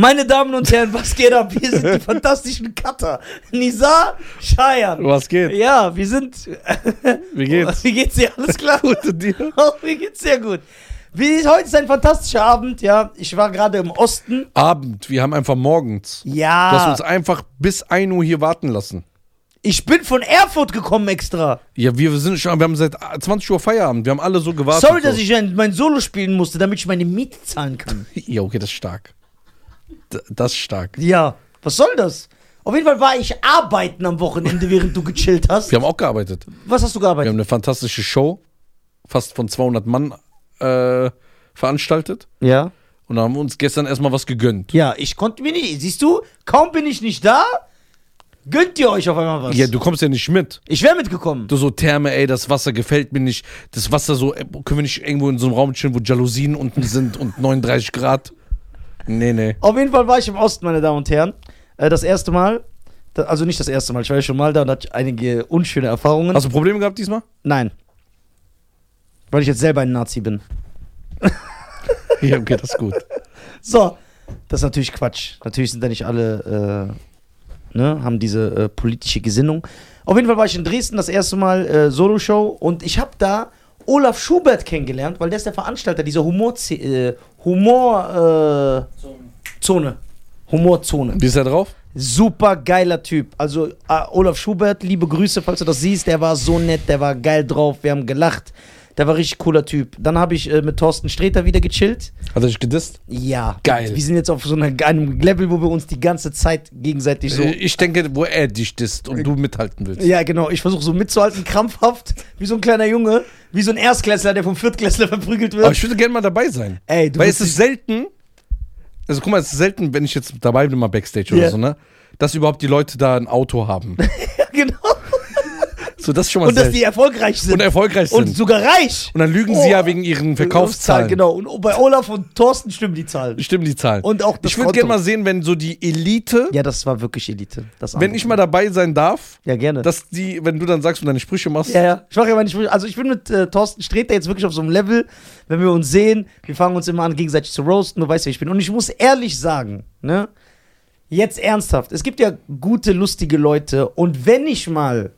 Meine Damen und Herren, was geht ab? Wir sind die fantastischen Cutter. Nisa, Cheyenne. Was geht? Ja, wir sind. Wie geht's? Wie geht's dir? Alles klar? Gut und dir? Oh, mir geht's sehr gut. Wie, heute ist ein fantastischer Abend, ja. Ich war gerade im Osten. Abend, wir haben einfach morgens. Du hast Ja. uns einfach bis 1 Uhr hier warten lassen. Ich bin von Erfurt gekommen extra. Ja, wir sind schon, wir haben seit 20 Uhr Feierabend. Wir haben alle so gewartet. Sorry, dass ich ein, mein Solo spielen musste, damit ich meine Miete zahlen kann. Ja, okay, das ist stark. Das ist stark. Ja, was soll das? Auf jeden Fall war ich arbeiten am Wochenende, während du gechillt hast. Wir haben auch gearbeitet. Was hast du Wir gearbeitet? haben eine fantastische Show, fast von 200 Mann äh, veranstaltet. Ja. Und da haben wir uns gestern erstmal was gegönnt. Ja, ich konnte mir nicht. Siehst du, kaum bin ich nicht da, gönnt ihr euch auf einmal was. Ja, du kommst ja nicht mit. ich wäre mitgekommen. Du so Therme, ey, das Wasser gefällt mir nicht. Das Wasser so, ey, können wir nicht irgendwo in so einem Raum chillen, wo Jalousien unten sind und 39 Grad? Nee, nee. Auf jeden Fall war ich im Osten, meine Damen und Herren. Äh, Das erste Mal. Da- Also nicht das erste Mal, ich war ja schon mal da und hatte einige unschöne Erfahrungen. Hast du Probleme gehabt diesmal? Nein. Weil ich jetzt selber ein Nazi bin. Ja, okay, das ist gut. So, das ist natürlich Quatsch. Natürlich sind da nicht alle, äh, ne, haben diese äh, politische Gesinnung. Auf jeden Fall war ich in Dresden das erste Mal äh, Solo-Show und ich habe da Olaf Schubert kennengelernt, weil der ist der Veranstalter dieser Humor, äh, Humor, äh, Zone. Humorzone. Wie ist er drauf? Super geiler Typ. Also äh, Olaf Schubert, liebe Grüße, falls du das siehst. Der war so nett, der war geil drauf, wir haben gelacht. Der war richtig cooler Typ. Dann habe ich äh, mit Thorsten Sträter wieder gechillt. Hat er dich gedisst? Ja. Geil. Wir sind jetzt auf so einer, einem Level, wo wir uns die ganze Zeit gegenseitig so. Äh, Ich denke, wo er dich disst und du mithalten willst. Ja, genau. Ich versuche so mitzuhalten, krampfhaft, wie so ein kleiner Junge, wie so ein Erstklässler, der vom Viertklässler verprügelt wird. Aber ich würde gerne mal dabei sein. Ey, du Weil es ist selten, also guck mal, es ist selten, wenn ich jetzt dabei bin, mal Backstage oder Ja. so, ne? Dass überhaupt die Leute da ein Auto haben. ja, genau. So, das ist schon mal Und dass die erfolgreich sind. und erfolgreich Und sind. sogar reich. Und dann lügen Oh. sie ja wegen ihren Verkaufszahlen. Genau. Und bei Olaf und Thorsten stimmen die Zahlen. Stimmen die Zahlen. Und auch das ich würde gerne mal sehen, wenn so die Elite, Ja, das war wirklich Elite. Das wenn ich mal dabei sein darf, Ja, gerne. dass die, wenn du dann sagst und deine Sprüche machst, ja, ja. Ich mache ja meine Sprüche. Also ich bin mit äh, Thorsten Sträter jetzt wirklich auf so einem Level, wenn wir uns sehen, wir fangen uns immer an, gegenseitig zu roasten, du weißt, wer ich bin. Und ich muss ehrlich sagen, ne? Jetzt ernsthaft, es gibt ja gute, lustige Leute und wenn ich mal,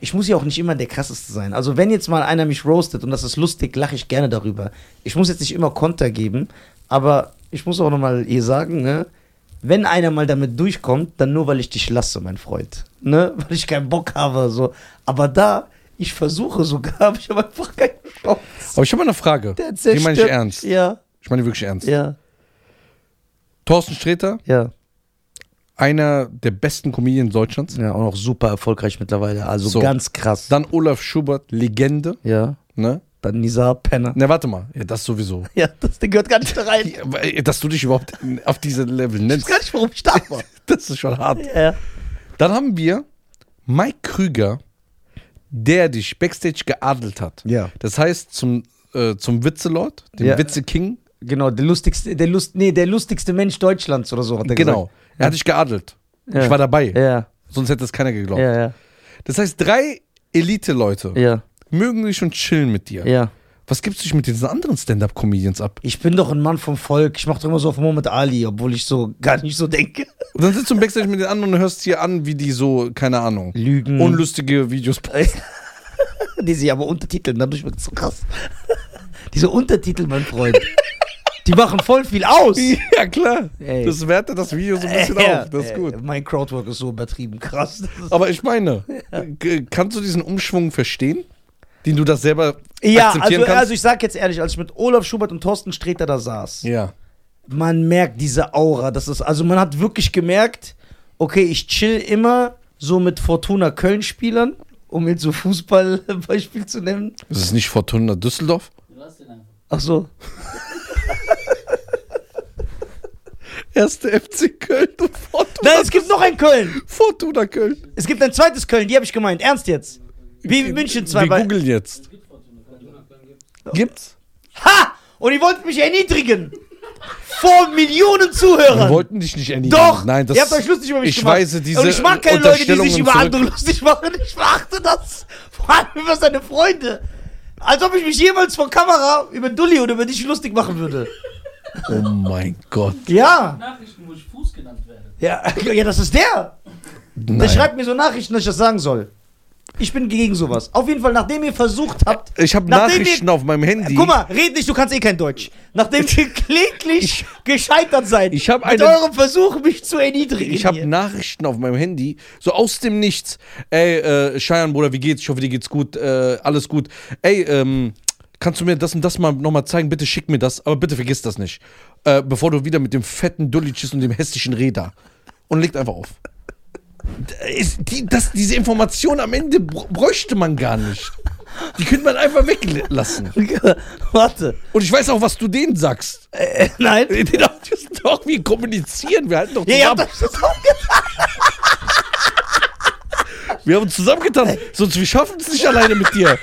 ich muss ja auch nicht immer der krasseste sein. Also wenn jetzt mal einer mich roastet und das ist lustig, lache ich gerne darüber. Ich muss jetzt nicht immer Konter geben, aber ich muss auch nochmal hier sagen, ne? Wenn einer mal damit durchkommt, dann nur, weil ich dich lasse, mein Freund. Ne? Weil ich keinen Bock habe. So. Aber da, ich versuche sogar, aber ich habe einfach keine Chance. Aber ich habe mal eine Frage. Die meine ich ernst. Ja, Ich meine wirklich ernst. ja, Thorsten Sträter, ja. Einer der besten Comedians Deutschlands. Ja, auch noch super erfolgreich mittlerweile. Also So. ganz krass. Dann Olaf Schubert, Legende. ja. Ne? Dann Nisa Penner. Ne, warte mal. Ja, das sowieso. Ja, das Ding gehört gar nicht da rein. Dass du dich überhaupt auf diese Level Ich weiß nennst, gar nicht, warum ich da war. das ist schon hart. ja. Dann haben wir Mike Krüger, der dich Backstage geadelt hat. ja. Das heißt, zum, äh, zum Witzelord, dem Ja. Witze-King, Genau, der lustigste, der Lust, nee, der lustigste Mensch Deutschlands oder so hat er genau. Er hat dich geadelt. Ja. Ich war dabei. Ja, Sonst hätte es keiner geglaubt. ja, ja, Das heißt, drei Elite-Leute ja, mögen dich und chillen mit dir. ja. Was gibst du dich mit diesen anderen Stand-Up-Comedians ab? Ich bin doch ein Mann vom Volk. Ich mach doch immer so auf Muhammad Ali, obwohl ich so gar nicht so denke. Und dann sitzt du im Backstage mit den anderen und hörst dir an, wie die so, keine Ahnung, Lügen. unlustige Videos die sich aber untertiteln, dadurch wird es so krass. Diese Untertitel, mein Freund. Die machen voll viel aus. Ja, klar. Ey. Das wertet das Video so ein bisschen Ja, auf. Das ist äh, gut. Mein Crowdwork ist so übertrieben krass. Aber ich meine, g- kannst du diesen Umschwung verstehen? Den du das selber ja, akzeptieren also, kannst? also ich sag jetzt ehrlich, als ich mit Olaf Schubert und Thorsten Sträter da saß, ja. man merkt diese Aura. Das ist, also man hat wirklich gemerkt, okay, ich chill immer so mit Fortuna Köln-Spielern, um jetzt so Fußballbeispiel zu nennen. Ist es nicht Fortuna Düsseldorf? Lass den einfach. Ach so. Erste FC Köln und Fortuna. Nein, es gibt noch ein Köln. Fortuna Köln. Es gibt ein zweites Köln, die habe ich gemeint. Ernst jetzt. Wie München zwei Wir bei- googeln jetzt. Gibt's? Ha! Und ihr wollt mich erniedrigen. Vor Millionen Wir Zuhörern. wollten dich nicht erniedrigen. Doch! Nein, das ihr habt euch lustig über mich ich gemacht. weise diese Und ich mag keine Leute, die sich über andere lustig machen. Ich verachte das. Vor allem über seine Freunde. Als ob ich mich jemals vor Kamera über Dulli oder über dich lustig machen würde. Oh mein Gott. Ja. Nachrichten, wo ich Fuß genannt werde. Ja, ja, das ist der. Der Nein. schreibt mir so Nachrichten, dass ich das sagen soll. Ich bin gegen sowas. Auf jeden Fall, nachdem ihr versucht habt. Ich habe Nachrichten ihr, auf meinem Handy. Guck mal, red nicht, du kannst eh kein Deutsch. Nachdem ihr kläglich gescheitert seid. Ich hab mit eurem Versuch, mich zu erniedrigen. Ich habe. Nachrichten auf meinem Handy, so aus dem Nichts. Ey, äh, Cheyenne, Bruder, wie geht's? Ich hoffe, dir geht's gut. Äh, alles gut. Ey, ähm, kannst du mir das und das mal nochmal zeigen? Bitte schick mir das, aber bitte vergiss das nicht. Äh, bevor du wieder mit dem fetten Dullitschis und dem hässlichen Räder. Und legt einfach auf. Die, das, diese Information am Ende br- bräuchte man gar nicht. Die könnte man einfach weglassen. Warte. Und ich weiß auch, was du denen sagst. Äh, nein. Doch, wir kommunizieren, wir halten doch Ja, ihr habt zusammen. das auch getan. Wir haben uns zusammengetan, sonst wir schaffen es nicht alleine mit dir.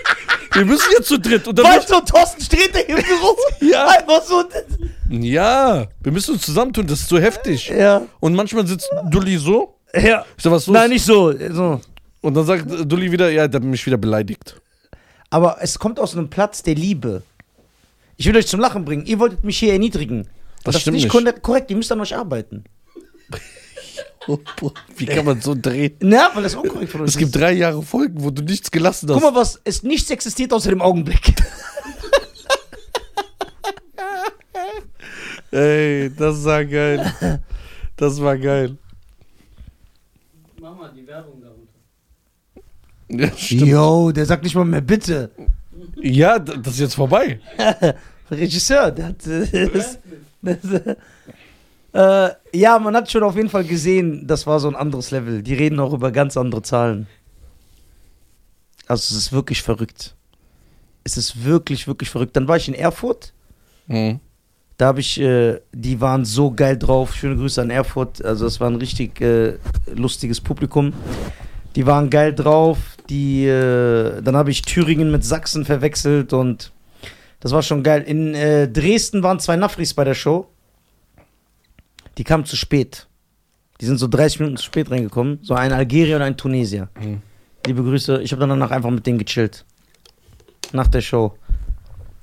Wir müssen ja zu dritt. Und dann Weißt du, Thorsten steht da im Büro. Ja. Einfach so. ja, wir müssen uns zusammentun, das ist so heftig. Ja. Und manchmal sitzt Dulli so, Ja. ich sag, was los? Nein, nicht so. so. Und dann sagt Dulli wieder, ja, der hat mich wieder beleidigt. Aber es kommt aus einem Platz der Liebe. Ich will euch zum Lachen bringen. Ihr wolltet mich hier erniedrigen. Das das stimmt ist nicht. nicht korrekt. korrekt. Ihr müsst an euch arbeiten. Wie kann man so drehen? Na, weil das unkorrekt von euch Es gibt ist. drei Jahre Folgen, wo du nichts gelassen hast. Guck mal, was es nichts existiert außer dem Augenblick. Ey, das war geil. Das war geil. Mach mal die Werbung darunter. Ja, stimmt. Yo, der sagt nicht mal mehr bitte. ja das ist jetzt vorbei. Regisseur, der hat. Äh, das, das, äh, ja, man hat schon auf jeden Fall gesehen, das war so ein anderes Level. Die reden auch über ganz andere Zahlen. Also, es ist wirklich verrückt. Es ist wirklich, wirklich verrückt. Dann war ich in Erfurt. Mhm. Da habe ich, äh, die waren so geil drauf. Schöne Grüße an Erfurt. Also, es war ein richtig äh, lustiges Publikum. Die waren geil drauf. Die, äh, dann habe ich Thüringen mit Sachsen verwechselt und das war schon geil. In äh, Dresden waren zwei Nafris bei der Show. Die kamen zu spät. Die sind so 30 Minuten zu spät reingekommen. So ein Algerier und ein Tunesier. Mhm. Liebe Grüße. Ich habe dann danach einfach mit denen gechillt. Nach der Show.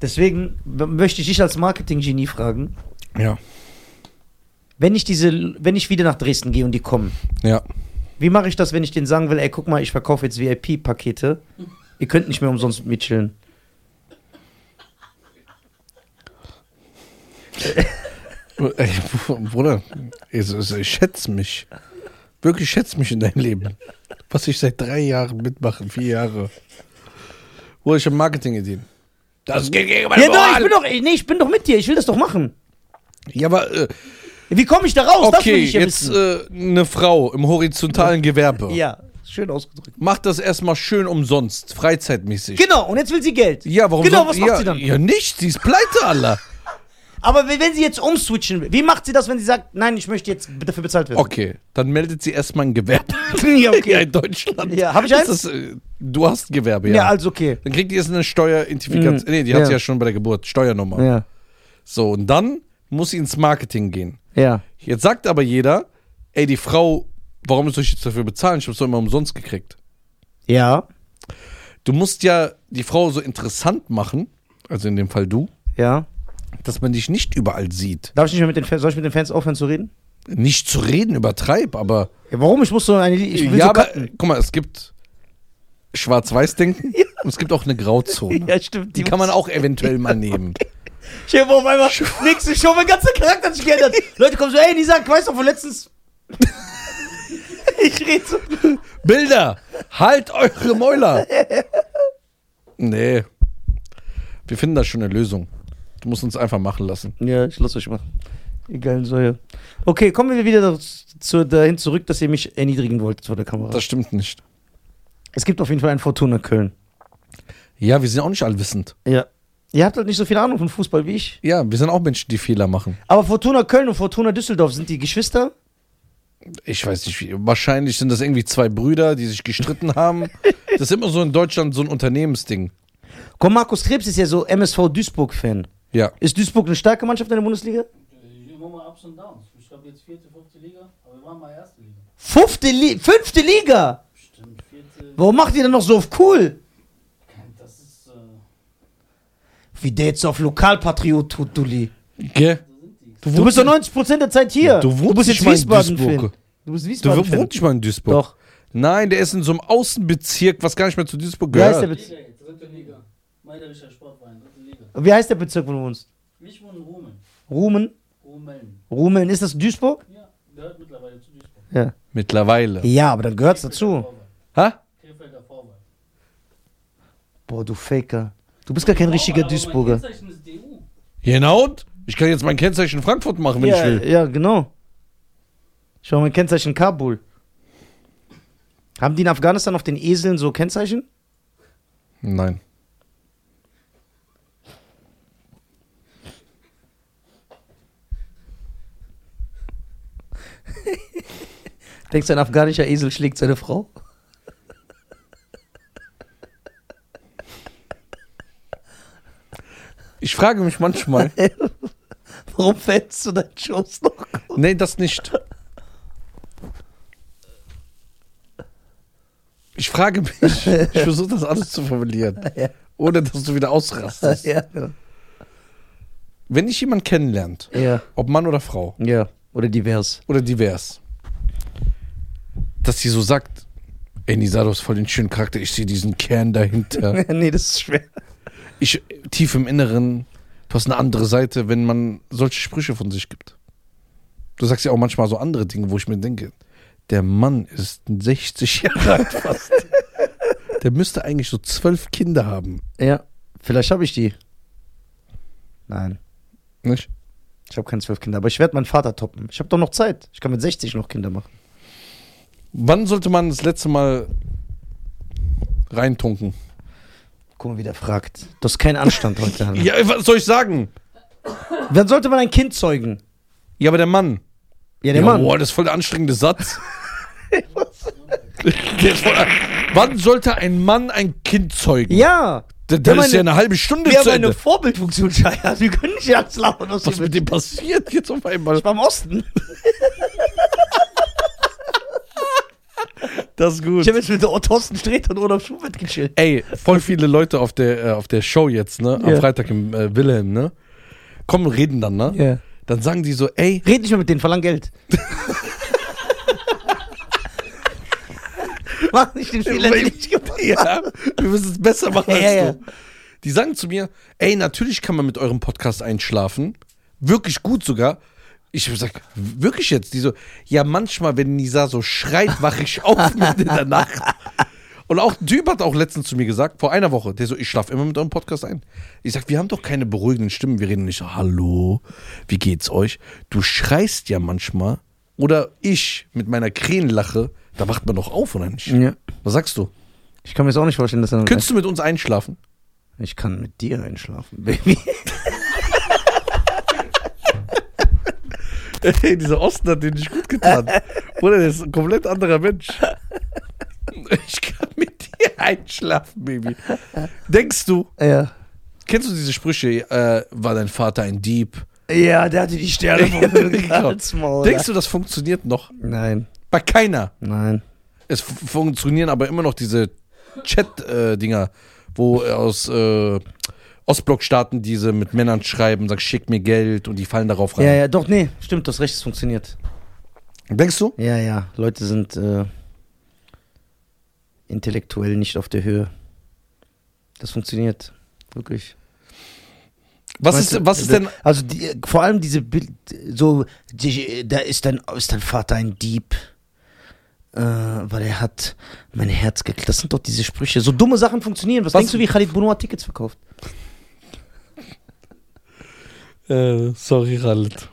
Deswegen möchte ich dich als Marketing-Genie fragen, Ja. wenn ich diese, wenn ich wieder nach Dresden gehe und die kommen, Ja. wie mache ich das, wenn ich denen sagen will, ey, guck mal, ich verkaufe jetzt VIP-Pakete. Ihr könnt nicht mehr umsonst mit mir chillen. Ey, Bruder, ich, schätze mich. Wirklich schätze mich in deinem Leben. Was ich seit drei Jahren mitmache, vier Jahre. Wo ich habe Marketing-Ideen. Das geht gegen meine Ja, doch, ich Moral. bin doch, nee, ich bin doch mit dir. Ich will das doch machen. Ja, aber äh, Wie komme ich da raus? okay, ich ja jetzt äh, eine Frau im horizontalen Gewerbe. ja, schön ausgedrückt. Macht das erstmal schön umsonst, freizeitmäßig. Genau, und jetzt will sie Geld. Ja, warum Genau, soll- was macht ja, sie dann? Ja, nicht, sie ist pleite, Allah. Aber wenn sie jetzt umswitchen will, wie macht sie das, wenn sie sagt, nein, ich möchte jetzt dafür bezahlt werden? Okay, dann meldet sie erstmal ein Gewerbe. ja, Ja, okay. in Deutschland. Ja, hab ich Das eins? ist, äh, du hast ein Gewerbe, ja. Ja, also okay. Dann kriegt die jetzt eine Steueridentifikation. Mhm. Nee, die hat Ja. sie ja schon bei der Geburt. Steuernummer. Ja, So, und dann muss sie ins Marketing gehen. ja. Jetzt sagt aber jeder, ey, die Frau, warum soll ich jetzt dafür bezahlen? Ich hab's doch immer umsonst gekriegt. Ja, Du musst ja die Frau so interessant machen, also in dem Fall du, ja. Dass man dich nicht überall sieht. Darf ich nicht mehr mit den Fans, soll ich mit den Fans aufhören zu reden? Nicht zu reden, übertreib, aber. Ja, warum? Ich muss so eine, ich will ja, so aber guck mal, es gibt Schwarz-Weiß-Denken und es gibt auch eine Grauzone. Ja, stimmt. Die kann man auch eventuell mal nehmen. Ich habe auf einmal nächste Show, mein ganzer Charakter hat sich geändert. Leute kommen so, ey, Nisa, weißt du von letztens? ich rede so. Bilder! Halt eure Mäuler! Nee. Wir finden da schon eine Lösung. Du musst uns einfach machen lassen. Ja, ich lass euch machen. Egal, so ja. Okay, kommen wir wieder zu, dahin zurück, dass ihr mich erniedrigen wolltet vor der Kamera. Das stimmt nicht. es gibt auf jeden Fall ein Fortuna Köln. Ja, wir sind auch nicht allwissend. Ja. Ihr habt halt nicht so viel Ahnung von Fußball wie ich. Ja, wir sind auch Menschen, die Fehler machen. Aber Fortuna Köln und Fortuna Düsseldorf sind die Geschwister? Ich weiß nicht, wie. Wahrscheinlich sind das irgendwie zwei Brüder, die sich gestritten haben. Das ist immer so in Deutschland so ein Unternehmensding. Komm, Markus Krebs ist ja so MSV Duisburg-Fan. Ja. Ist Duisburg eine starke Mannschaft in der Bundesliga? Äh, Immer mal Ups und Downs. Ich glaube jetzt vierte, fünfte Liga, aber wir waren mal erste Liga. Fünfte, Li fünfte Liga! Stimmt, vierte. Warum macht ihr denn noch so auf cool? Das ist. Äh, Wie der jetzt auf Lokalpatriot tut, Dulli. Gell? sind Du bist doch 90% der Zeit hier. Du wohnst bist nicht jetzt mal in Wiesbaden. Duisburg. Fan. Du bist Du Wiesbaden. Fan. wohnst nicht mal in Duisburg. Doch. Nein, der ist in so einem Außenbezirk, was gar nicht mehr zu Duisburg Wie heißt der gehört. Bezirk? Dritte Liga. Meiderischer Sportverein. Wie heißt der Bezirk, wo du wohnst? Ich wohne in Rumen. Rumen? Rumeln. Rumeln, ist das Duisburg? Ja, gehört mittlerweile zu Duisburg. Ja. Mittlerweile. Ja, aber dann gehört's dazu. Ha? Krefelder Vorwahl. Boah, du Faker. Du bist gar kein richtiger Aber mein Duisburger. Kennzeichen ist DU. Genau. und? Ich kann jetzt mein Kennzeichen in Frankfurt machen, wenn Ja, ich will. ja, genau. Schau mal, Kennzeichen Kabul. Haben die in Afghanistan auf den Eseln so Kennzeichen? Nein. Denkst du, ein afghanischer Esel schlägt seine Frau? Ich frage mich manchmal. Warum fällst du deinen Schoß noch? nee, das nicht. Ich frage mich, ich versuche das alles zu formulieren, Ja. ohne dass du wieder ausrastest. Ja, Wenn dich jemand kennenlernt, ja, ob Mann oder Frau ja. Oder divers. oder divers, dass sie so sagt, ey Nisa, du hast voll den schönen Charakter, ich sehe diesen Kern dahinter. nee, das ist schwer. Ich, tief im Inneren, du hast eine andere Seite, wenn man solche Sprüche von sich gibt. Du sagst ja auch manchmal so andere Dinge, wo ich mir denke, der Mann ist 60 Jahre alt fast. Der müsste eigentlich so zwölf Kinder haben, Ja, vielleicht habe ich die. Nein, nicht? ich habe keine zwölf Kinder, aber ich werde meinen Vater toppen. Ich habe doch noch Zeit. Ich kann mit 60 noch Kinder machen. Wann sollte man das letzte Mal reintunken? Guck mal, wie der fragt. Das ist kein Anstand heute. Hanna. Ja, was soll ich sagen? Wann sollte man ein Kind zeugen? Ja, aber der Mann. Ja, der Mann. Boah, das ist voll der anstrengende Satz. Der ist voll, wann sollte ein Mann ein Kind zeugen? Ja. Da- Wir Das haben ist ja eine- halbe Stunde Wir zu haben eine Ende. Vorbildfunktion, Scheiße. Wir können nicht alles lachen. Was Was mit dem passiert jetzt auf einmal? Ich war im Osten. Das ist gut. Ich habe jetzt mit der Thorsten Sträter und Olaf Schubert gechillt. Ey, voll viele Leute auf der, äh, auf der Show jetzt, ne? Am Ja. Freitag im äh, Wilhelm, ne? Kommen und reden dann, ne? Ja. Dann sagen die so, ey, Red nicht mehr mit denen, verlang Geld. Mach nicht den Fehler, den ich gemacht habe. ja, wir müssen es besser machen als Ja, ja. du. Die sagen zu mir, ey, natürlich kann man mit eurem Podcast einschlafen. Wirklich gut sogar. Ich sag, wirklich jetzt? Die so, ja, manchmal, wenn Nisa so schreit, wache ich auf mitten in der Nacht. Und auch ein Typ hat auch letztens zu mir gesagt, vor einer Woche, der so, ich schlafe immer mit eurem Podcast ein. Ich sag, wir haben doch keine beruhigenden Stimmen, wir reden nicht so, hallo, wie geht's euch? Du schreist ja manchmal, oder ich mit meiner Krähenlache, da wacht man doch auf, oder nicht? Ja. Was sagst du? Ich kann mir das auch nicht vorstellen, dass er. Könntest du mit uns einschlafen? Ich kann mit dir einschlafen, Baby. Ey, dieser Osten hat den nicht gut getan. Bruder, der ist ein komplett anderer Mensch. Ich kann mit dir einschlafen, Baby. Denkst du, Ja. kennst du diese Sprüche, äh, war dein Vater ein Dieb? Ja, der hatte die Sterne vom Genau. Denkst du, das funktioniert noch? Nein, Bei keiner. nein. Es funktionieren aber immer noch diese Chat-Dinger, wo aus äh, Ostblockstaaten diese mit Männern schreiben, sag, schick mir Geld und die fallen darauf rein. Ja, ja, doch, nee, stimmt, das Recht, es funktioniert. Denkst du? Ja, ja, Leute sind äh, intellektuell nicht auf der Höhe. Das funktioniert. Wirklich. Was Weißt ist, was ist denn. Also die, vor allem diese Bild, so, die, da ist dein, ist dein Vater ein Dieb. Äh, weil er hat mein Herz geklaut. Das sind doch diese Sprüche. So dumme Sachen funktionieren. Was, Was- denkst du, wie Khalid Bunua Tickets verkauft? Äh, sorry, Khaled.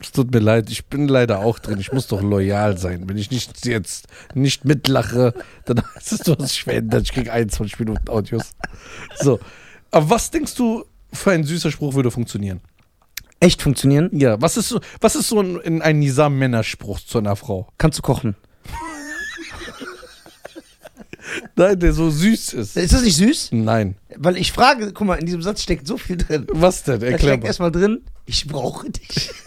Es tut mir leid, ich bin leider auch drin. Ich muss doch loyal sein. Wenn ich nicht jetzt nicht mitlache, dann heißt es, du hast dich verändert. Ich krieg 21 Minuten Audios. So. Aber was denkst du, für ein süßer Spruch würde funktionieren? Echt funktionieren? Ja, was ist so, was ist so ein, ein, ein Nizam-Männerspruch zu einer Frau? Kannst du kochen? Nein, der so süß ist. Ist das nicht süß? Nein. Weil ich frage, guck mal, in diesem Satz steckt so viel drin. Was denn? Da Erklär steckt mal. erstmal drin, ich brauche dich.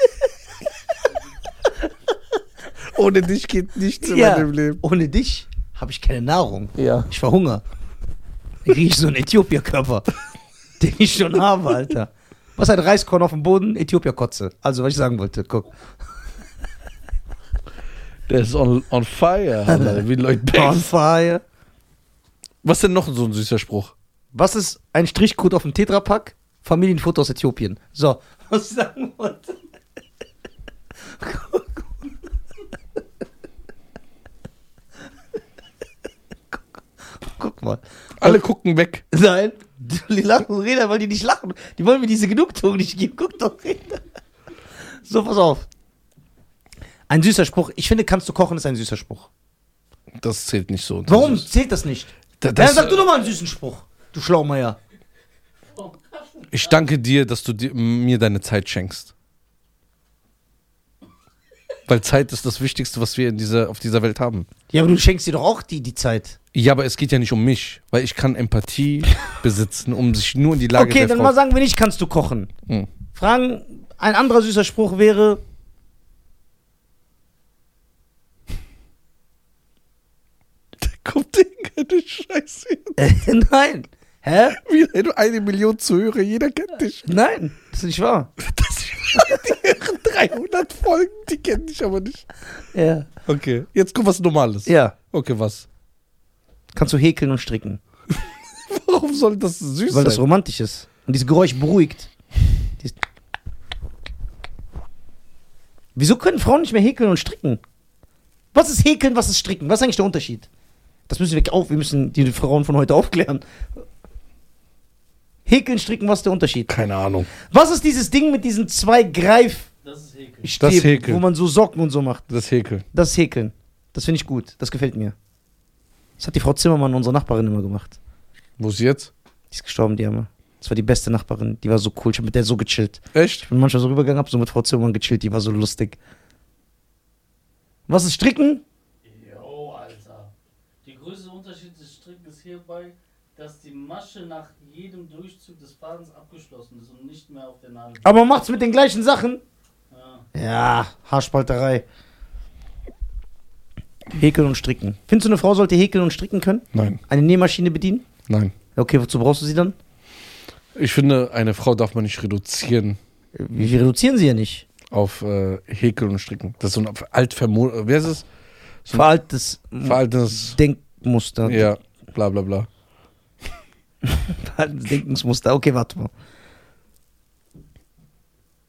Ohne dich geht nichts in Ja. meinem Leben. Ohne dich habe ich keine Nahrung. Ja. Ich verhungere. Dann kriege ich so einen Äthiopier-Körper, den ich schon habe, Alter. Was ein Reiskorn auf dem Boden? Äthiopier-Kotze. Also, was ich sagen wollte. Guck. Der ist on, on fire, Alter, wie Lloyd On fire. Was denn noch so ein süßer Spruch? Was ist ein Strichcode auf dem Tetrapack? Familienfoto aus Äthiopien. So, was ich sagen wollte. Guck mal. Alle gucken weg. Nein, die lachen Reda, weil die nicht lachen. Die wollen mir diese Genugtuung nicht geben. Guck doch, Reda. So, pass auf. Ein süßer Spruch. Ich finde, kannst du kochen, ist ein süßer Spruch. Das zählt nicht so. Warum ist- zählt das nicht? Da- Ja, das- sag du doch mal einen süßen Spruch. Du Schlaumeier. Ich danke dir, dass du dir, mir deine Zeit schenkst. Weil Zeit ist das Wichtigste, was wir in dieser, auf dieser Welt haben. Ja, aber du schenkst dir doch auch die, die Zeit. Ja, aber es geht ja nicht um mich, weil ich kann Empathie besitzen, um sich nur in die Lage okay, der dann Frau... mal sagen wir nicht, kannst du kochen. Hm. Fragen, ein anderer süßer Spruch wäre, Kommt irgendeine Scheiße äh, nein. Hä? Wie du eine Million Zuhörer, jeder kennt dich. Nein, das ist nicht wahr. Das, die hören 300 Folgen, die kennen dich aber nicht. Ja. Okay, jetzt kommt was Normales. Ja. Okay, was? Kannst du häkeln und stricken. Warum soll das süß Weil das sein? romantisch ist. Und dieses Geräusch beruhigt. Dies- Wieso können Frauen nicht mehr häkeln und stricken? Was ist häkeln, was ist stricken? Was ist eigentlich der Unterschied? Das müssen wir auf, wir müssen die Frauen von heute aufklären. Häkeln, stricken, was ist der Unterschied? Keine Ahnung. Was ist dieses Ding mit diesen zwei Greif Das ist Häkeln. Das Häkeln. wo man so Socken und so macht? Das Häkeln. Das ist Häkeln. Das finde ich gut. Das gefällt mir. Das hat die Frau Zimmermann, unsere Nachbarin, immer gemacht. Wo ist sie jetzt? Die ist gestorben, die Arme. Das war die beste Nachbarin. Die war so cool. Ich habe mit der so gechillt. Echt? Ich bin manchmal so rübergegangen, hab so mit Frau Zimmermann gechillt. Die war so lustig. Was ist Stricken? Jo, Alter. Der größte Unterschied des Strickens hierbei, dass die Masche nach jedem Durchzug des Fadens abgeschlossen ist und nicht mehr auf der Nadel. Aber man macht's mit den gleichen Sachen. Ja. Ja, Haarspalterei. Häkeln und stricken. Findest du, eine Frau sollte häkeln und stricken können? Nein. Eine Nähmaschine bedienen? Nein. Okay, wozu brauchst du sie dann? Ich finde, eine Frau darf man nicht reduzieren Wir wir reduzieren sie ja nicht. auf äh, Häkeln und Stricken. Das ist so ein altvermo... Wer ist es? So ein Veraltetes veraltetes... Denkmuster. Ja, bla bla bla. Denkensmuster. Okay, warte mal.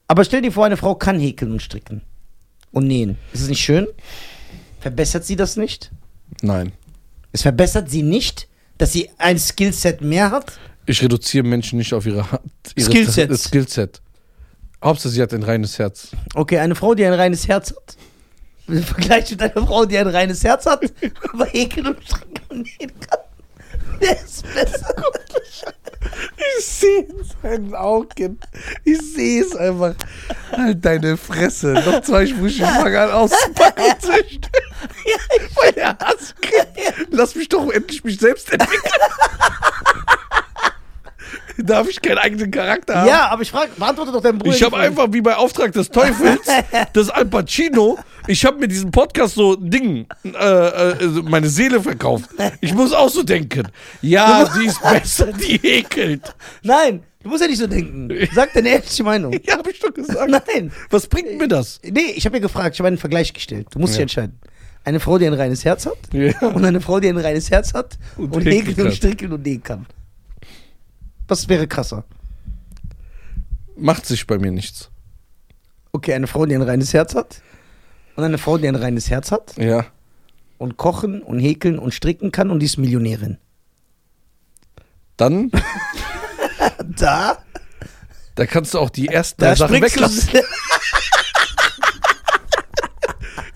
Aber stell dir vor, eine Frau kann häkeln und stricken. Und nähen. Ist es nicht schön? Verbessert sie das nicht? Nein. Es verbessert sie nicht, dass sie ein Skillset mehr hat? Ich reduziere Menschen nicht auf ihre, ihre Skillsets. Skillset. Hauptsache, sie hat ein reines Herz. Okay, eine Frau, die ein reines Herz hat. Im Vergleich mit einer Frau, die ein reines Herz hat, aber häkeln und stricken und nähen kann. Wer ist besser? Ich sehe in seinen Augen. Ich sehe es einfach. Halt deine Fresse. Noch zwei Sprüche, ich fange an auszupacken und zu. Weil der Hass kriegt. Lass mich doch endlich mich selbst entwickeln. Darf ich keinen eigenen Charakter haben? Ja, aber ich frage, beantworte doch deinen Bruder. Ich habe einfach wie bei Auftrag des Teufels das Al Pacino. Ich habe mir diesen Podcast so Ding, äh, äh, meine Seele verkauft. Ich muss auch so denken. Ja, die ist besser, die ekelt. Nein, du musst ja nicht so denken. Sag deine ehrliche Meinung. Ja, habe ich doch gesagt. Nein. Was bringt mir das? Nee, ich habe ja gefragt, ich habe einen Vergleich gestellt. Du musst dich Ja. entscheiden. Eine Frau, die ein reines Herz hat Ja. und eine Frau, die ein reines Herz hat Und und, häkeln und kann. stricken und nähen kann. Was wäre krasser? Macht sich bei mir nichts. Okay, eine Frau, die ein reines Herz hat und eine Frau, die ein reines Herz hat Ja. und kochen und häkeln und stricken kann und die ist Millionärin. Dann, Da, da kannst du auch die ersten da Sachen weglassen.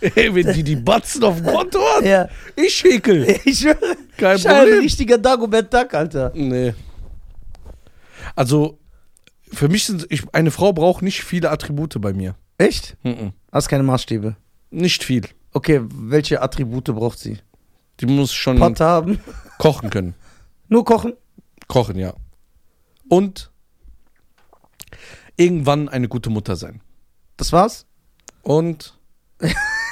Ey, wenn die die Batzen auf dem Konto hat, ja, ich häkel. ich schwöre. Kein ich bin ein Problem. richtiger Dagobert Duck, Alter. Nee. Also, für mich sind, ich, eine Frau braucht nicht viele Attribute bei mir. Echt? Mhm. Hast keine Maßstäbe. Nicht viel. Okay, welche Attribute braucht sie? Die muss schon Patte haben? kochen können. Nur kochen? Kochen, ja. Und irgendwann eine gute Mutter sein. Das war's? Und.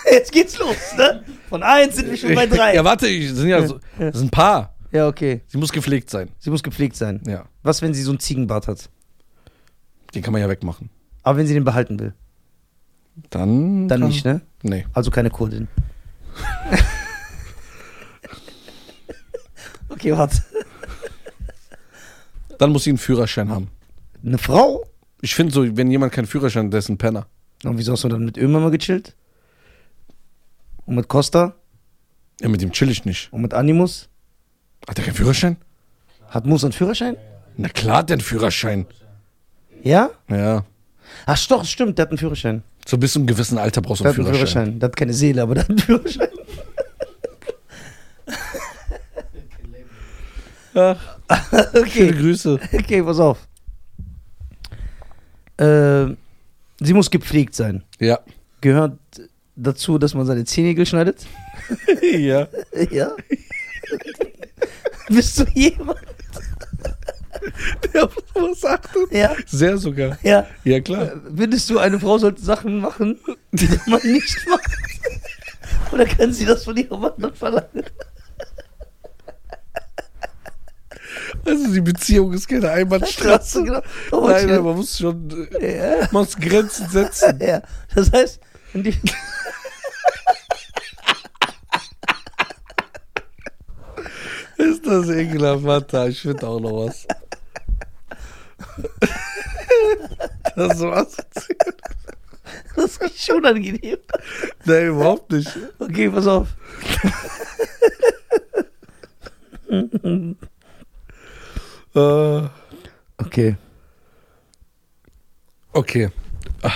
Jetzt geht's los, ne? Von eins sind wir schon bei drei. Ja, warte, ich, sind ja so, das sind ein paar. Ja, okay. Sie muss gepflegt sein. Sie muss gepflegt sein. Ja. Was, wenn sie so ein Ziegenbart hat? Den kann man ja wegmachen. Aber wenn sie den behalten will, Dann. dann kann, nicht, ne? Nee. Also keine Kurdin. okay, warte. Dann muss sie einen Führerschein haben. Eine Frau? Ich finde so, wenn jemand keinen Führerschein hat, der ist ein Penner. Und wieso hast du dann mit Ömer mal gechillt? Und mit Costa? Ja, mit dem chill ich nicht. Und mit Animus? Hat er keinen Führerschein? Hat Mus einen Führerschein? Na klar, hat der einen Führerschein. Ja? Ja. Ach doch, stimmt, der hat einen Führerschein. So bis zu einem gewissen Alter brauchst du einen hat einen Führerschein. Führerschein. Der hat keine Seele, aber der hat einen Führerschein. Ach, schöne Okay, Grüße. okay, pass auf. Äh, sie muss gepflegt sein. Ja. Gehört dazu, dass man seine Zehennägel schneidet? ja. Ja. Bist du jemand? Der auf was achtet. Ja. Sehr sogar. Ja. Ja, klar. Äh, Findest du, eine Frau sollte Sachen machen, die der Mann nicht macht? Oder kann sie das von ihrem Mann verlangen? Also die Beziehung ist keine Einbahnstraße. Genau. Nein, nein, man muss schon, äh, Ja. man muss Grenzen setzen. ja. Das heißt, wenn die, Ist das ekelhaft, warte, ich finde auch noch was. Das assoziiert. das ist schon unangenehm. Nein, überhaupt nicht. Okay, pass auf. Äh, Okay. okay. Ah.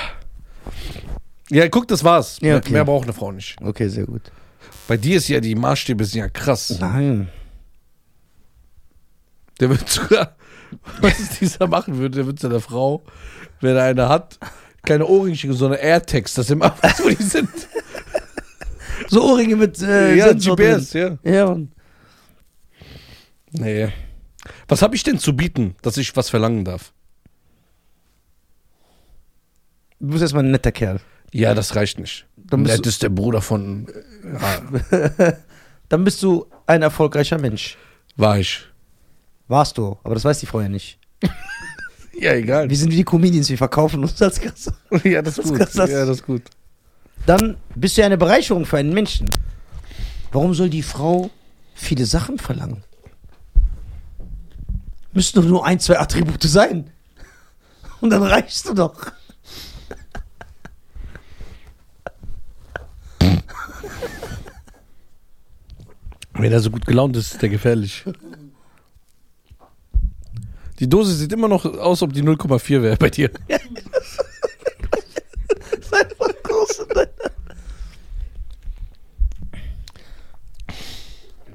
Ja, guck, das war's. Ja, okay. Mehr braucht eine Frau nicht. Okay, sehr gut. Bei dir ist ja die Maßstäbe sind ja krass. Nein. Der wird sogar, was dieser machen würde, der wird seiner Frau, wenn er eine hat, keine Ohrringe, sondern AirTags, das im Abwärts, wo die sind. So Ohrringe mit äh, ja, Sensor GPS, drin. ja. Ja, Mann. Nee. Was habe ich denn zu bieten, dass ich was verlangen darf? Du bist erstmal ein netter Kerl. Ja, das reicht nicht. Dann bist Nett ist der Bruder von. Ja, Dann bist du ein erfolgreicher Mensch. war ich. Warst du, aber das weiß die Frau ja nicht. Ja, egal. Wir sind wie die Comedians, wir verkaufen uns als Kasse. Ja, das ist gut. Ja, das ist gut. Dann bist du ja eine Bereicherung für einen Menschen. Warum soll die Frau viele Sachen verlangen? Müssten doch nur ein, zwei Attribute sein. Und dann reichst du doch. Wenn er so gut gelaunt ist, ist der gefährlich. Die Dose sieht immer noch aus, ob die 0,4 wäre bei dir. Sei voll groß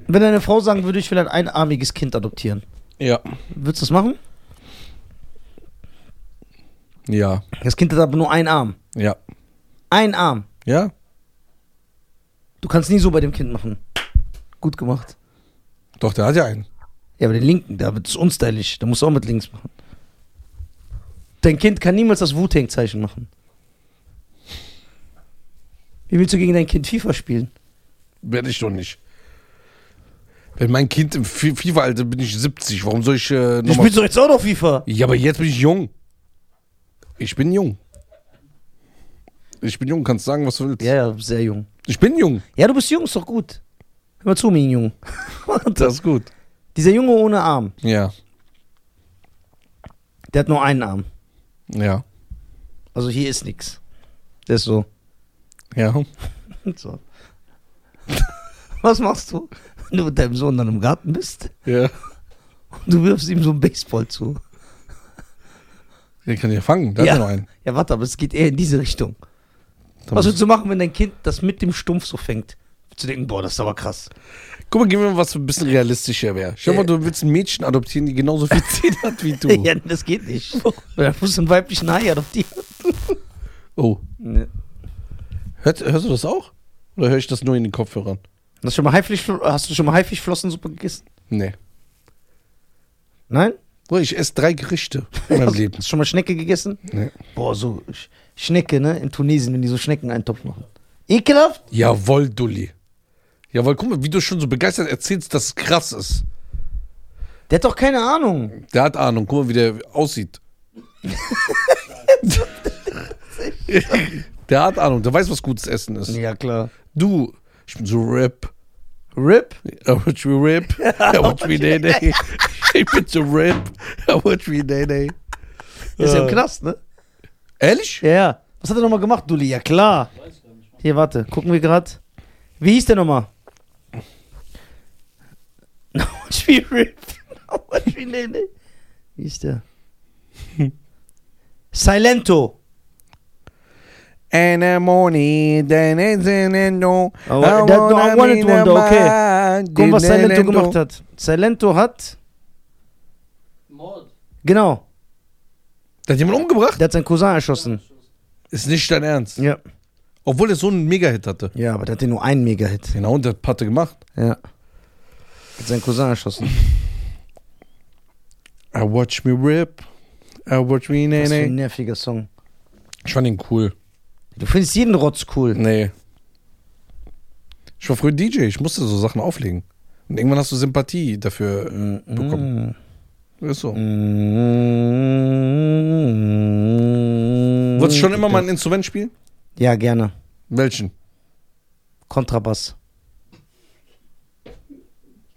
Wenn deine Frau sagen würde, ich will ein einarmiges Kind adoptieren, Ja. würdest du das machen? Ja. Das Kind hat aber nur einen Arm. Ja. Ein Arm. Ja? Du kannst nie so bei dem Kind machen. Gut gemacht. Doch, der hat ja einen. Ja, aber den linken, da wird es unstylisch. Da musst du auch mit links machen. Dein Kind kann niemals das Wu-Tang-Zeichen machen. Wie willst du gegen dein Kind FIFA spielen? Werde ich doch nicht. Wenn mein Kind im Fi- FIFA-Alter bin ich 70. Warum soll ich äh, Du spielst doch jetzt auch noch FIFA. Ja, aber jetzt bin ich jung. Ich bin jung. Ich bin jung, kannst sagen, was du willst. Ja, ja, sehr jung. Ich bin jung. Ja, du bist jung, ist doch gut. Hör mal zu, mein Junge. Das ist gut. Dieser Junge ohne Arm, Ja. der hat nur einen Arm. Ja. Also hier ist nix. Der ist so. Ja. so. Was machst du, wenn du mit deinem Sohn dann im Garten bist Ja. und du wirfst ihm so einen Baseball zu? Den kann ich ja fangen. Da Ja. er noch einen. Ja, warte, aber es geht eher in diese Richtung. Was würdest du machen, wenn dein Kind das mit dem Stumpf so fängt? Du denken, boah, das ist aber krass. Guck mal, gib mir mal was ein bisschen realistischer wäre. Dir mal, du willst ein Mädchen adoptieren, die genauso viel Zähne hat wie du. Ja, das geht nicht. Weil Dann musst du einen weiblichen Hai adoptieren. Oh. Ne. Hört, hörst du das auch? Oder höre ich das nur in den Kopfhörern? Hast du schon mal Haifischflo- hast du schon mal Haifischflossensuppe gegessen? Nee. Nein? Bruder, ich esse drei Gerichte in meinem Leben. Hast du schon mal Schnecke gegessen? Nee. Boah, so Sch- Schnecke, ne? In Tunesien, wenn die so Schnecken einen Topf machen. Ekelhaft? Jawohl, Dulli. Jawohl, guck mal, wie du schon so begeistert erzählst, dass es krass ist. Der hat doch keine Ahnung. Der hat Ahnung, guck mal, wie der aussieht. Der hat Ahnung, der weiß, was gutes Essen ist. Ja, klar. Du, ich bin so RIP. Rip? I watch me RIP. I watch me Day Day. Ich bin so RIP. I watch me Day Day. Ist ja im Äh. Knast, ne? Ehrlich? Ja, ja. Was hat er nochmal gemacht, Dulli? Ja, klar. Hier, warte. Gucken wir gerade. Wie hieß der nochmal? No, watch me rip. No, watch me nee. Wie hieß der? Silento. The no. Oh, no, I wanted wonder, okay. Guck, was Silento gemacht hat. Silento hat, Mord. genau, Der hat jemand umgebracht? der hat seinen Cousin erschossen. Ist nicht dein Ernst. Ja. Obwohl er so einen Mega-Hit hatte. Ja, aber der hatte nur einen Mega-Hit. Genau, und der hat Patte gemacht. Ja. Hat seinen Cousin erschossen. I watch me RIP. I watch me Was für ein Nene. nerviger Song. Ich fand ihn cool. Du findest jeden Rotz cool. Nee. Ich war früher DJ, ich musste so Sachen auflegen. Und irgendwann hast du Sympathie dafür Mm, bekommen. Ist so. Mm. Wolltest du schon immer mal ein Instrument spielen? Ja, gerne. Welchen? Kontrabass.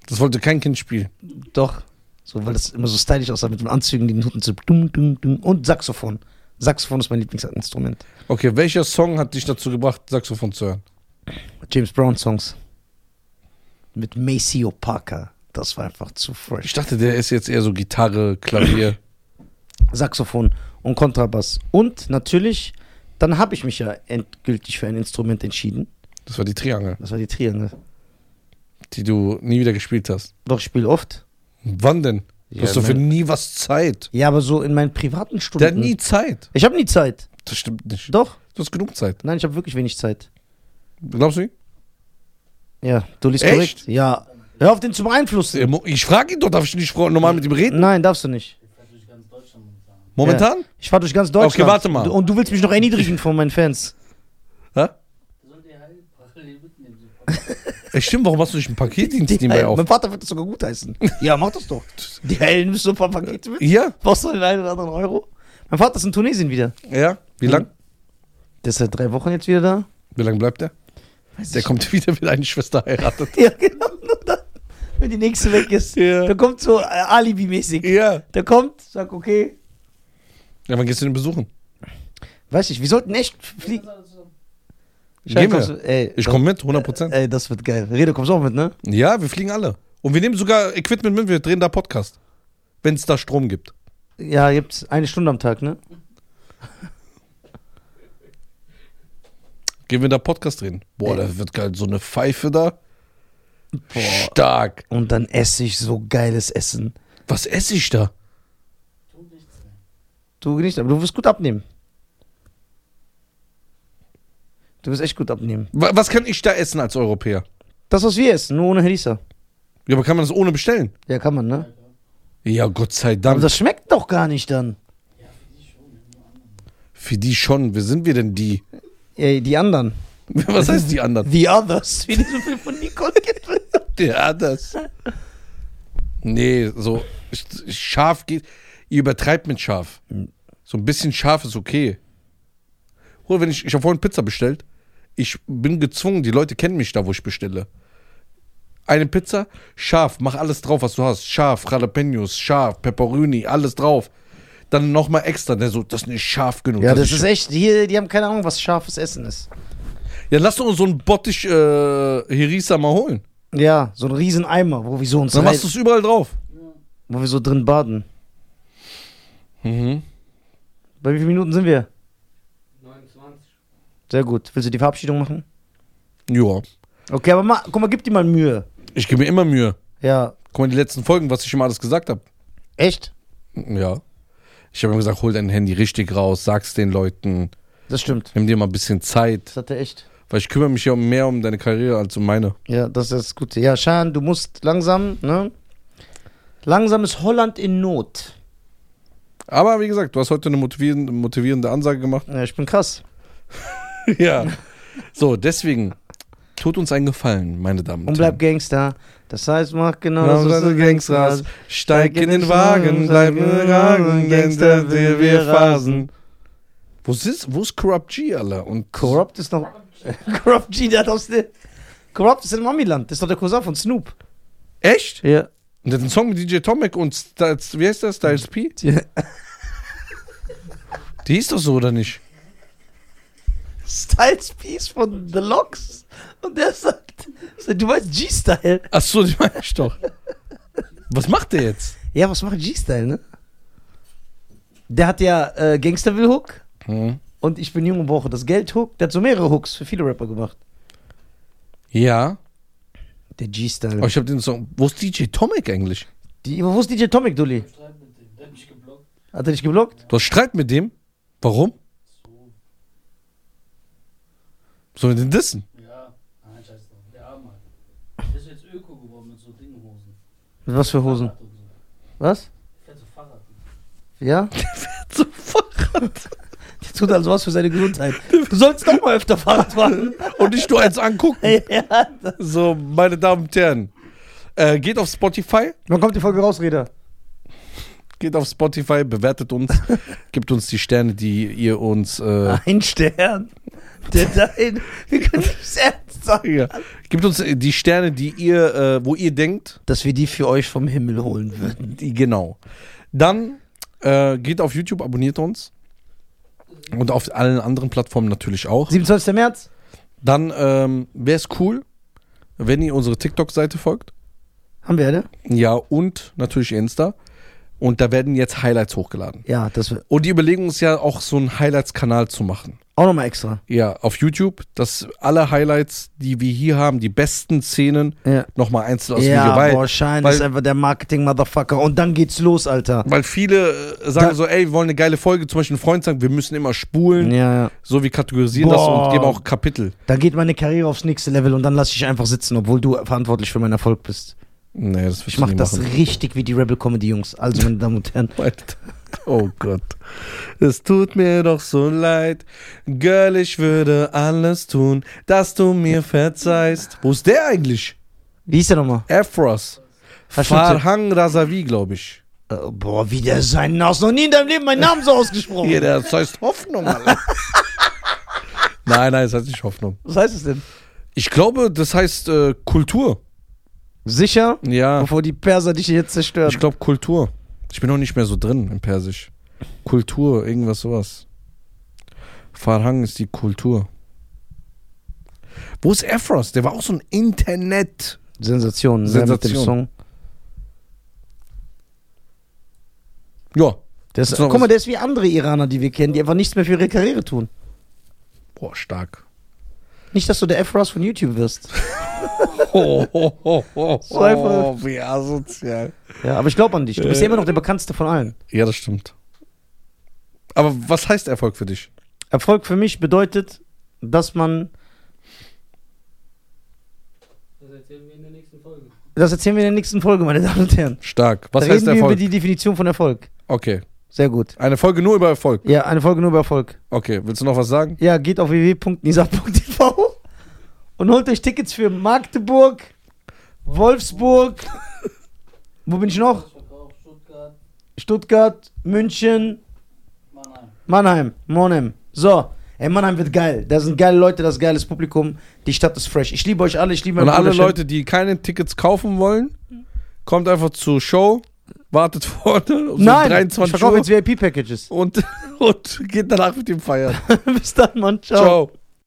Das wollte kein Kind spielen. Doch. So, weil das immer so stylisch aussah mit den Anzügen, die Huten so dum, dum, dum. Und Saxophon. Saxophon ist mein Lieblingsinstrument. Okay, welcher Song hat dich dazu gebracht, Saxophon zu hören? James Brown Songs. Mit Maceo Parker. Das war einfach zu fresh. Ich dachte, der ist jetzt eher so Gitarre, Klavier. Saxophon und Kontrabass. Und natürlich, dann habe ich mich ja endgültig für ein Instrument entschieden. Das war die Triangel, Das war die Triangel. Die du nie wieder gespielt hast. Doch, ich spiele oft. Wann denn? Du Ja, hast doch für mein- nie was Zeit. Ja, aber so in meinen privaten Stunden. Der hat nie Zeit. Ich habe nie Zeit. Das stimmt nicht. Doch. Du hast genug Zeit. Nein, ich habe wirklich wenig Zeit. Glaubst du? Ja, du liest Echt? korrekt. Ja. Hör auf, den zu beeinflussen. Ich frage ihn doch, darf ich nicht normal mit ihm reden? Nein, darfst du nicht. Ich fahre durch ganz Deutschland momentan. Momentan? Ich fahre durch ganz Deutschland. Okay, warte mal. Und du willst mich noch erniedrigen von meinen Fans. Hä? Da sollt ihr halt parallel mitnehmen. Ey, stimmt, warum hast du nicht einen Paketdienst nebenbei Hellen. auf? Mein Vater wird das sogar gutheißen. ja, mach das doch. Die Hellen müssen so ein paar Pakete mit. Ja? Brauchst du den einen oder anderen Euro? Mein Vater ist in Tunesien wieder. Ja? Wie lang? Der ist seit drei Wochen jetzt wieder da. Wie lange bleibt der? Weiß Der kommt wieder, will eine Schwester heiraten. Ja, genau. Dann, wenn die nächste weg ist. Ja. Der kommt so äh, Alibi-mäßig. Ja. Der kommt, sagt, okay. Ja, wann gehst du den besuchen? Weiß ich, wir sollten echt fliegen. Zusammen. Gehen wir. Ey, Ich komme mit, 100%. Ey, das wird geil. Rede, kommst du auch mit, ne? Ja, wir fliegen alle. Und wir nehmen sogar Equipment mit, wir drehen da Podcast. Wenn es da Strom gibt. Ja, gibt's eine Stunde am Tag, ne? Gehen wir da Podcast drehen. Boah, Ey. das wird geil. So eine Pfeife da. Boah. Stark. Und dann esse ich so geiles Essen. Was esse ich da? Du nicht, aber du wirst gut abnehmen. Du wirst echt gut abnehmen. Wa- Was kann ich da essen als Europäer? Das, was wir essen, nur ohne Helisa. Ja, aber kann man das ohne bestellen? Ja, kann man, ne? Ja, Gott sei Aber Dank. das schmeckt doch gar nicht dann. Ja, für die schon. Nur anderen. Für die schon. Wer sind wir denn die? Ey, die anderen. Was heißt die anderen? The others. Wie die so viel von Nicole kennt. Ja, das. Nee, so sch- scharf geht. Ihr übertreibt mit scharf. So ein bisschen scharf ist okay. Oder wenn ich, ich habe vorhin Pizza bestellt. Ich bin gezwungen, die Leute kennen mich da, wo ich bestelle. Eine Pizza, scharf, mach alles drauf, was du hast. Scharf, Jalapenos, scharf, Pepperoni, alles drauf. Dann nochmal extra, der so, das ist nicht scharf genug. Ja, das nicht ist echt, hier, die haben keine Ahnung, was scharfes Essen ist. Ja, lass uns so einen Bottich äh, Herisa mal holen. Ja, so ein riesen Eimer, wo wir so uns Dann machst du es überall drauf. Wo wir so drin baden. Mhm. Bei wie vielen Minuten sind wir? 29. Sehr gut. Willst du die Verabschiedung machen? Ja. Okay, aber mal, guck mal, gib dir mal Mühe. Ich gebe mir immer Mühe. Ja. Guck mal, die letzten Folgen, was ich immer alles gesagt habe. Echt? Ja. Ich habe immer gesagt, hol dein Handy richtig raus, sag's den Leuten, Das stimmt. nimm dir mal ein bisschen Zeit. Das hat er echt. Weil ich kümmere mich ja mehr um deine Karriere als um meine. Ja, das ist das Gute. Ja, Schan, du musst langsam, ne? Langsam ist Holland in Not. Aber wie gesagt, du hast heute eine motivierende, motivierende Ansage gemacht. Ja, ich bin krass. ja. So, deswegen, tut uns einen Gefallen, meine Damen und, Und bleib Gangster. Das heißt, mach genau Herren. das, was du Gangster Steig in den Wagen, bleib in den Wagen, Gangster, wir, wir phasen. Wo ist, wo ist Corrupt G, Alter? Und Corrupt ist noch. Corrupt G, der hat aus der. Corrupt ist in Mamiland. Das ist doch der Cousin von Snoop. Echt? Ja. Und der hat einen Song mit DJ Tomek und Styles, wie heißt der? Styles P? Die hieß doch so, oder nicht? Styles Piece von The Locks. Und der sagt, du weißt G-Style. Achso, die meine ich doch. Was macht der jetzt? Ja, was macht G-Style, ne? Der hat ja äh, Gangsterville Hook Hm. und Ich bin jung und brauche das Geld Hook. Der hat so mehrere Hooks für viele Rapper gemacht. Ja, Der G-Style. aber ich habe den Song. Wo ist DJ Tomek eigentlich? Die, wo ist DJ Tomic, Dulli? Streit mit dem. Der hat mich geblockt. Hat er dich geblockt? Du hast Streit mit dem? Warum? So. Wir den dissen? Ja. Nein, scheiß drauf. Der Arme. Der ist jetzt Öko geworden mit so Dinghosen. Mit was für Hosen? Fahrrad und so. Was? Fährt so Fahrrad. Ja? So Fahrrad. Der tut also was für seine Gesundheit. Du sollst doch mal öfter Fahrrad fahren. Und nicht nur eins angucken. ja. So, meine Damen und Herren. Äh, geht auf Spotify. Wann kommt die Folge raus, Reda? Geht auf Spotify, bewertet uns, gibt uns die Sterne, die ihr uns. Äh, Ein Stern. Der dein. Wir können das ernst sagen. ja. Gibt uns die Sterne, die ihr, äh, wo ihr denkt, Dass wir die für euch vom Himmel holen würden. die genau. Dann äh, geht auf YouTube, abonniert uns. Und auf allen anderen Plattformen natürlich auch. 27. März? Dann ähm, wäre es cool, wenn ihr unsere TikTok-Seite folgt. Haben wir, ne? Ja, und natürlich Insta. Und da werden jetzt Highlights hochgeladen. Ja, das wird Und die Überlegung ist ja auch so einen Highlights-Kanal zu machen. auch nochmal extra. Ja, auf YouTube, dass alle Highlights, die wir hier haben, die besten Szenen, Ja. nochmal einzeln aus ja, Video. Weil, boah, Schein weil- ist einfach der Marketing-Motherfucker. Und dann geht's los, Alter. weil viele äh, sagen Da- so, ey, wir wollen eine geile Folge. Zum Beispiel ein Freund sagt, wir müssen immer spulen. Ja, ja. So, wir kategorisieren das Boah. und geben auch Kapitel. Dann geht meine Karriere aufs nächste Level und dann lasse ich einfach sitzen, obwohl du verantwortlich für meinen Erfolg bist. Nee, das Ich mach nie das machen. richtig wie die Rebel Comedy Jungs. Also, meine Damen und Herren. Oh Gott. Es tut mir doch so leid. Girl, ich würde alles tun, dass du mir verzeihst. Wo ist der eigentlich? Wie hieß der nochmal? Stimmt. Farhang Razavi, glaube ich. Äh, boah, wie der seinen Hast noch nie in deinem Leben meinen Namen so ausgesprochen. Hier, das heißt Hoffnung, Alter. nein, nein, das heißt nicht Hoffnung. Was heißt es denn? Ich glaube, das heißt äh, Kultur. Sicher? Ja, Bevor die Perser dich jetzt zerstören. ich glaube Kultur. Ich bin noch nicht mehr so drin im Persisch. Kultur, irgendwas sowas. Farhang ist die Kultur. Wo ist Afros? Der war auch so ein Internet. Sensation. ne, Sensation. Mit dem Song. Ja. Der ist, guck mal, der ist wie andere Iraner, die wir kennen, die einfach nichts mehr für ihre Karriere tun. Boah, stark. Nicht, dass du der F-Ross von YouTube wirst. Oh, oh, oh, So einfach. wie asozial. Ja, aber ich glaube an dich. Du bist ja immer noch der bekannteste von allen. Ja, das stimmt. Aber was heißt Erfolg für dich? Erfolg für mich bedeutet, dass man. Das erzählen wir in der nächsten Folge. Das erzählen wir in der nächsten Folge, meine Damen und Herren. Stark. Was da heißt reden wir über Erfolg? die Definition von Erfolg. Okay. Sehr gut. Eine Folge nur über Erfolg. Ja, eine Folge nur über Erfolg. Okay, willst du noch was sagen? Ja, geht auf www.nisa.tv und holt euch Tickets für Magdeburg, Wolfsburg. Wo bin ich noch? Stuttgart, Stuttgart, München, Mannheim. Mannheim, Monheim. So, ey, Mannheim wird geil. Da sind geile Leute, das ist geiles Publikum. Die Stadt ist fresh. Ich liebe euch alle, ich liebe Und alle. Leute, die keine Tickets kaufen wollen, kommt einfach zur Show, wartet vorne um Nein, ich 23 verkaufe Uhr jetzt VIP-Packages. und, und geht danach mit dem feiern. Bis dann, Mann. Ciao. Ciao.